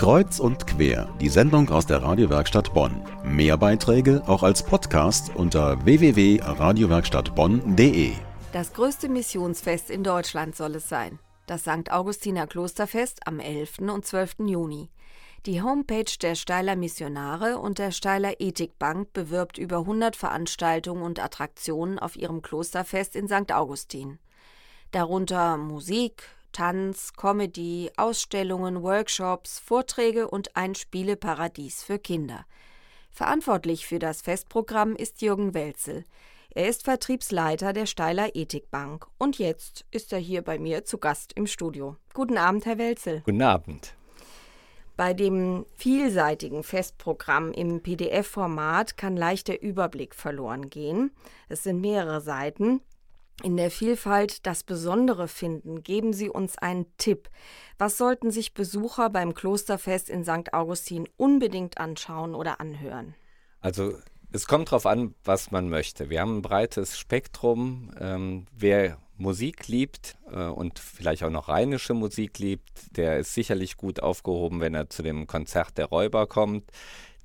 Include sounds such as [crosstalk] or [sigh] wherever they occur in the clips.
Kreuz und quer, die Sendung aus der Radiowerkstatt Bonn. Mehr Beiträge auch als Podcast unter www.radiowerkstattbonn.de. Das größte Missionsfest in Deutschland soll es sein. Das St. Augustiner Klosterfest am 11. und 12. Juni. Die Homepage der Steiler Missionare und der Steiler Ethikbank bewirbt über 100 Veranstaltungen und Attraktionen auf ihrem Klosterfest in St. Augustin. Darunter Musik, Tanz, Comedy, Ausstellungen, Workshops, Vorträge und ein Spieleparadies für Kinder. Verantwortlich für das Festprogramm ist Jürgen Welzel. Er ist Vertriebsleiter der Steiler Ethikbank und jetzt ist er hier bei mir zu Gast im Studio. Guten Abend, Herr Welzel. Guten Abend. Bei dem vielseitigen Festprogramm im PDF-Format kann leicht der Überblick verloren gehen. Es sind mehrere Seiten. In der Vielfalt das Besondere finden, geben Sie uns einen Tipp. Was sollten sich Besucher beim Klosterfest in St. Augustin unbedingt anschauen oder anhören? Also es kommt darauf an, was man möchte. Wir haben ein breites Spektrum. Ähm, wer Musik liebt äh, und vielleicht auch noch rheinische Musik liebt, der ist sicherlich gut aufgehoben, wenn er zu dem Konzert der Räuber kommt.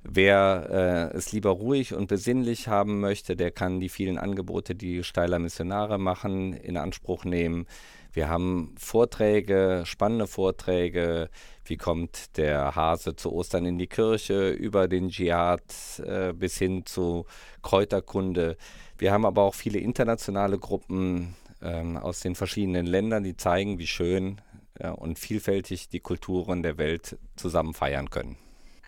Wer äh, es lieber ruhig und besinnlich haben möchte, der kann die vielen Angebote, die Steiler Missionare machen, in Anspruch nehmen. Wir haben Vorträge, spannende Vorträge. Wie kommt der Hase zu Ostern in die Kirche, über den Dschihad äh, bis hin zu Kräuterkunde. Wir haben aber auch viele internationale Gruppen ähm, aus den verschiedenen Ländern, die zeigen, wie schön ja, und vielfältig die Kulturen der Welt zusammen feiern können.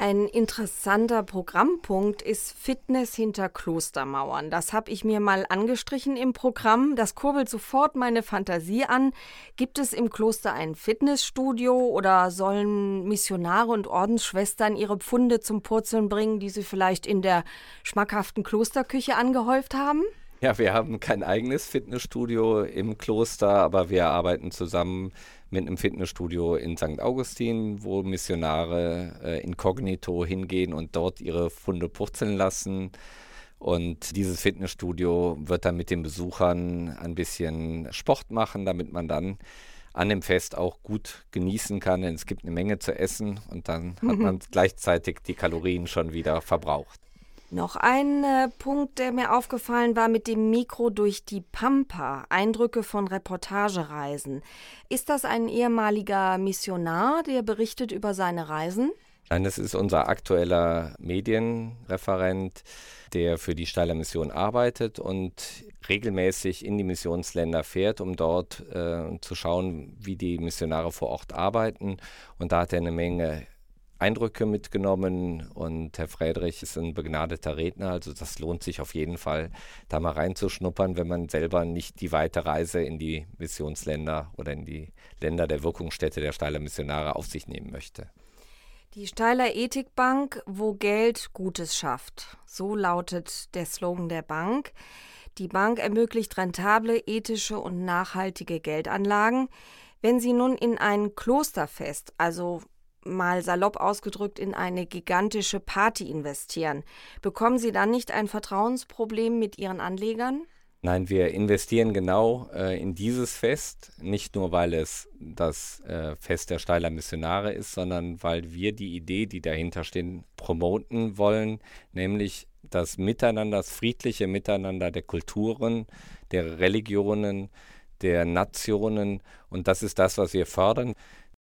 Ein interessanter Programmpunkt ist Fitness hinter Klostermauern. Das habe ich mir mal angestrichen im Programm. Das kurbelt sofort meine Fantasie an. Gibt es im Kloster ein Fitnessstudio oder sollen Missionare und Ordensschwestern ihre Pfunde zum Purzeln bringen, die sie vielleicht in der schmackhaften Klosterküche angehäuft haben? Ja, wir haben kein eigenes Fitnessstudio im Kloster, aber wir arbeiten zusammen mit einem Fitnessstudio in St. Augustin, wo Missionare äh, inkognito hingehen und dort ihre Funde purzeln lassen. Und dieses Fitnessstudio wird dann mit den Besuchern ein bisschen Sport machen, damit man dann an dem Fest auch gut genießen kann. Denn es gibt eine Menge zu essen und dann hat man gleichzeitig die Kalorien schon wieder verbraucht. Noch ein äh, Punkt, der mir aufgefallen war mit dem Mikro durch die Pampa, Eindrücke von Reportagereisen. Ist das ein ehemaliger Missionar, der berichtet über seine Reisen? Nein, das ist unser aktueller Medienreferent, der für die Steiler Mission arbeitet und regelmäßig in die Missionsländer fährt, um dort äh, zu schauen, wie die Missionare vor Ort arbeiten. Und da hat er eine Menge Eindrücke mitgenommen und Herr Friedrich ist ein begnadeter Redner, also das lohnt sich auf jeden Fall, da mal reinzuschnuppern, wenn man selber nicht die weite Reise in die Missionsländer oder in die Länder der Wirkungsstätte der Steiler Missionare auf sich nehmen möchte. Die Steiler Ethikbank, wo Geld Gutes schafft. So lautet der Slogan der Bank. Die Bank ermöglicht rentable, ethische und nachhaltige Geldanlagen. Wenn Sie nun in ein Klosterfest, also mal salopp ausgedrückt in eine gigantische Party investieren. Bekommen Sie dann nicht ein Vertrauensproblem mit Ihren Anlegern? Nein, wir investieren genau äh, in dieses Fest, nicht nur weil es das äh, Fest der Steiler Missionare ist, sondern weil wir die Idee, die dahinter stehen, promoten wollen, nämlich das Miteinander, das friedliche Miteinander der Kulturen, der Religionen, der Nationen. Und das ist das, was wir fördern.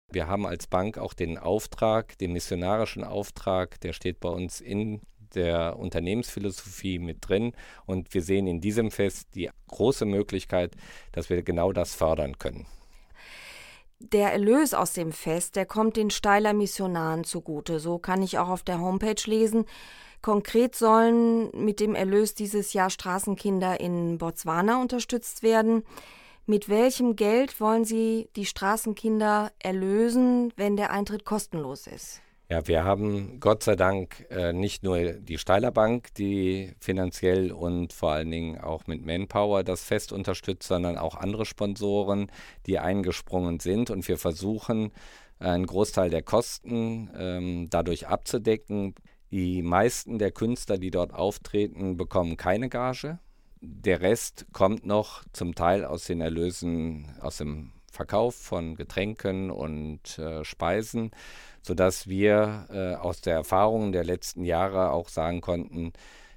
Wir haben als Bank auch den Auftrag, den missionarischen Auftrag, der steht bei uns in der Unternehmensphilosophie mit drin. Und wir sehen in diesem Fest die große Möglichkeit, dass wir genau das fördern können. Der Erlös aus dem Fest, der kommt den Steiler Missionaren zugute. So kann ich auch auf der Homepage lesen. Konkret sollen mit dem Erlös dieses Jahr Straßenkinder in Botswana unterstützt werden. Mit welchem Geld wollen Sie die Straßenkinder erlösen, wenn der Eintritt kostenlos ist? Ja, wir haben Gott sei Dank äh, nicht nur die Steiler Bank, die finanziell und vor allen Dingen auch mit Manpower das Fest unterstützt, sondern auch andere Sponsoren, die eingesprungen sind. Und wir versuchen, einen Großteil der Kosten ähm, dadurch abzudecken. Die meisten der Künstler, die dort auftreten, bekommen keine Gage. Der Rest kommt noch zum Teil aus den Erlösen aus dem Verkauf von Getränken und äh, Speisen, sodass wir äh, aus der Erfahrung der letzten Jahre auch sagen konnten,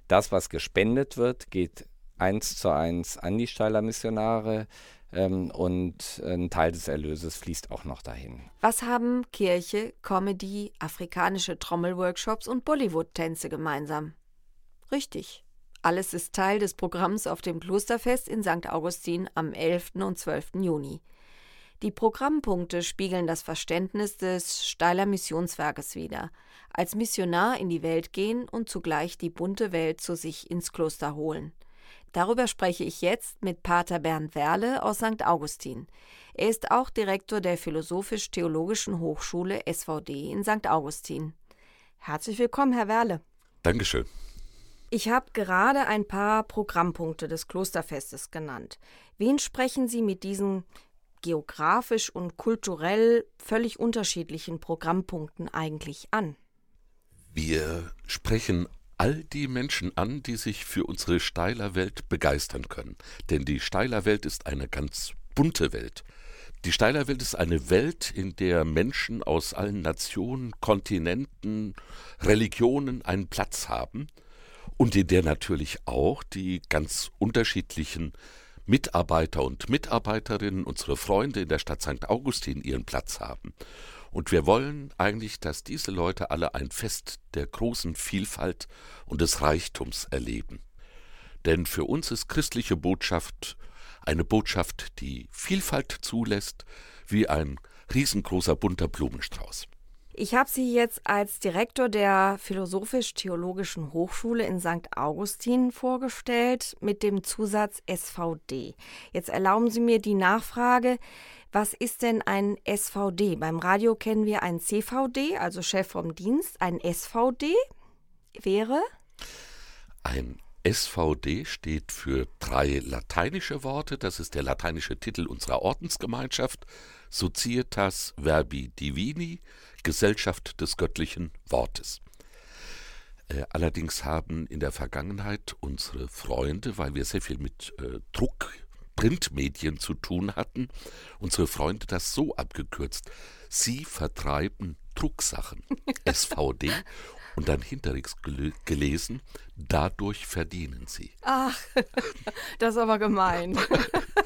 das, was gespendet wird, geht eins zu eins an die Steiler Missionare ähm, und ein Teil des Erlöses fließt auch noch dahin. Was haben Kirche, Comedy, afrikanische Trommelworkshops und Bollywood-Tänze gemeinsam? Richtig. Alles ist Teil des Programms auf dem Klosterfest in St. Augustin am 11. und 12. Juni. Die Programmpunkte spiegeln das Verständnis des Steiler Missionswerkes wider. Als Missionar in die Welt gehen und zugleich die bunte Welt zu sich ins Kloster holen. Darüber spreche ich jetzt mit Pater Bernd Werle aus St. Augustin. Er ist auch Direktor der Philosophisch-Theologischen Hochschule SVD in St. Augustin. Herzlich willkommen, Herr Werle. Dankeschön. Ich habe gerade ein paar Programmpunkte des Klosterfestes genannt. Wen sprechen Sie mit diesen geografisch und kulturell völlig unterschiedlichen Programmpunkten eigentlich an? Wir sprechen all die Menschen an, die sich für unsere Steiler Welt begeistern können. Denn die Steiler Welt ist eine ganz bunte Welt. Die Steiler Welt ist eine Welt, in der Menschen aus allen Nationen, Kontinenten, Religionen einen Platz haben und in der natürlich auch die ganz unterschiedlichen Mitarbeiter und Mitarbeiterinnen, unsere Freunde in der Stadt St. Augustin ihren Platz haben. Und wir wollen eigentlich, dass diese Leute alle ein Fest der großen Vielfalt und des Reichtums erleben. Denn für uns ist christliche Botschaft eine Botschaft, die Vielfalt zulässt, wie ein riesengroßer bunter Blumenstrauß. Ich habe Sie jetzt als Direktor der Philosophisch-Theologischen Hochschule in St. Augustin vorgestellt mit dem Zusatz SVD. Jetzt erlauben Sie mir die Nachfrage, was ist denn ein SVD? Beim Radio kennen wir ein CVD, also Chef vom Dienst. Ein SVD wäre? Ein SVD steht für drei lateinische Worte. Das ist der lateinische Titel unserer Ordensgemeinschaft. Societas Verbi Divini, Gesellschaft des göttlichen Wortes. Äh, allerdings haben in der Vergangenheit unsere Freunde, weil wir sehr viel mit äh, Druck, Printmedien zu tun hatten, unsere Freunde das so abgekürzt. Sie vertreiben Drucksachen, [laughs] SVD, und dann hinterrücks gelesen, dadurch verdienen sie. Ach, [laughs] das ist aber gemein. [laughs]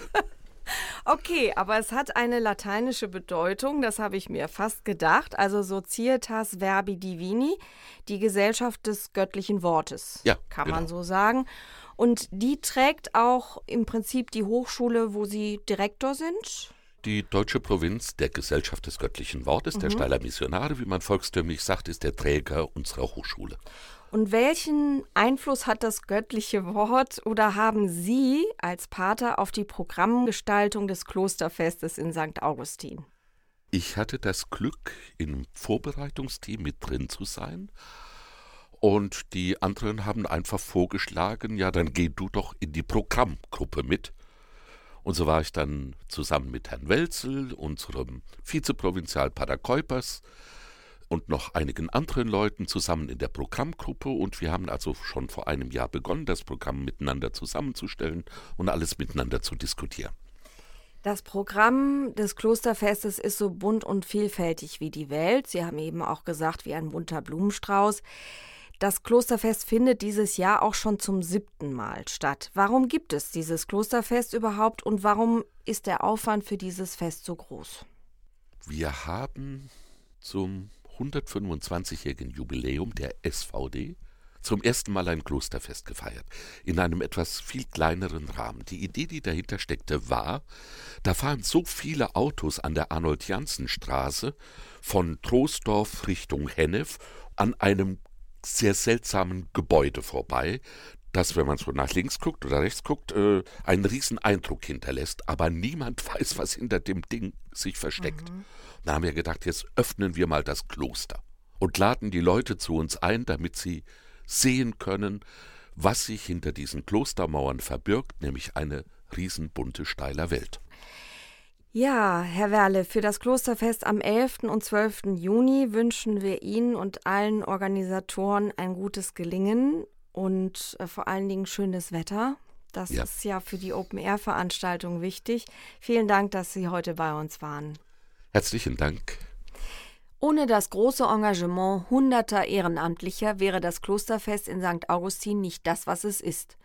Okay, aber es hat eine lateinische Bedeutung, das habe ich mir fast gedacht. Also Societas Verbi Divini, die Gesellschaft des göttlichen Wortes, ja, kann genau. man so sagen. Und die trägt auch im Prinzip die Hochschule, wo Sie Direktor sind? Die deutsche Provinz der Gesellschaft des göttlichen Wortes, mhm. der Steiler Missionare, wie man volkstümlich sagt, ist der Träger unserer Hochschule. Und welchen Einfluss hat das göttliche Wort oder haben Sie als Pater auf die Programmgestaltung des Klosterfestes in St. Augustin? Ich hatte das Glück, im Vorbereitungsteam mit drin zu sein. Und die anderen haben einfach vorgeschlagen, ja, dann geh du doch in die Programmgruppe mit. Und so war ich dann zusammen mit Herrn Welzel, unserem Vizeprovinzial Pater Keupers, und noch einigen anderen Leuten zusammen in der Programmgruppe und wir haben also schon vor einem Jahr begonnen, das Programm miteinander zusammenzustellen und alles miteinander zu diskutieren. Das Programm des Klosterfestes ist so bunt und vielfältig wie die Welt. Sie haben eben auch gesagt, wie ein bunter Blumenstrauß. Das Klosterfest findet dieses Jahr auch schon zum siebten Mal statt. Warum gibt es dieses Klosterfest überhaupt und warum ist der Aufwand für dieses Fest so groß? Wir haben zum 125-jährigen Jubiläum der SVD zum ersten Mal ein Klosterfest gefeiert, in einem etwas viel kleineren Rahmen. Die Idee, die dahinter steckte, war, da fahren so viele Autos an der Arnold-Janssen-Straße von Troisdorf Richtung Hennef an einem sehr seltsamen Gebäude vorbei, das, wenn man so nach links guckt oder rechts guckt, äh, einen riesen Eindruck hinterlässt, aber niemand [laughs] weiß, was hinter dem Ding sich versteckt. Mhm. Da haben wir gedacht, jetzt öffnen wir mal das Kloster und laden die Leute zu uns ein, damit sie sehen können, was sich hinter diesen Klostermauern verbirgt, nämlich eine riesenbunte steiler Welt. Ja, Herr Werle, für das Klosterfest am 11. und 12. Juni wünschen wir Ihnen und allen Organisatoren ein gutes Gelingen und äh, vor allen Dingen schönes Wetter. Das ja. ist ja für die Open-Air-Veranstaltung wichtig. Vielen Dank, dass Sie heute bei uns waren. Herzlichen Dank. Ohne das große Engagement hunderter Ehrenamtlicher wäre das Klosterfest in St. Augustin nicht das, was es ist.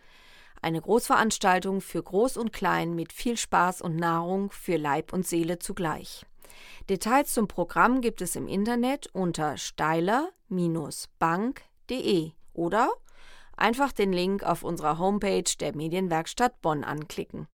Eine Großveranstaltung für Groß und Klein mit viel Spaß und Nahrung für Leib und Seele zugleich. Details zum Programm gibt es im Internet unter steiler-bank.de oder einfach den Link auf unserer Homepage der Medienwerkstatt Bonn anklicken.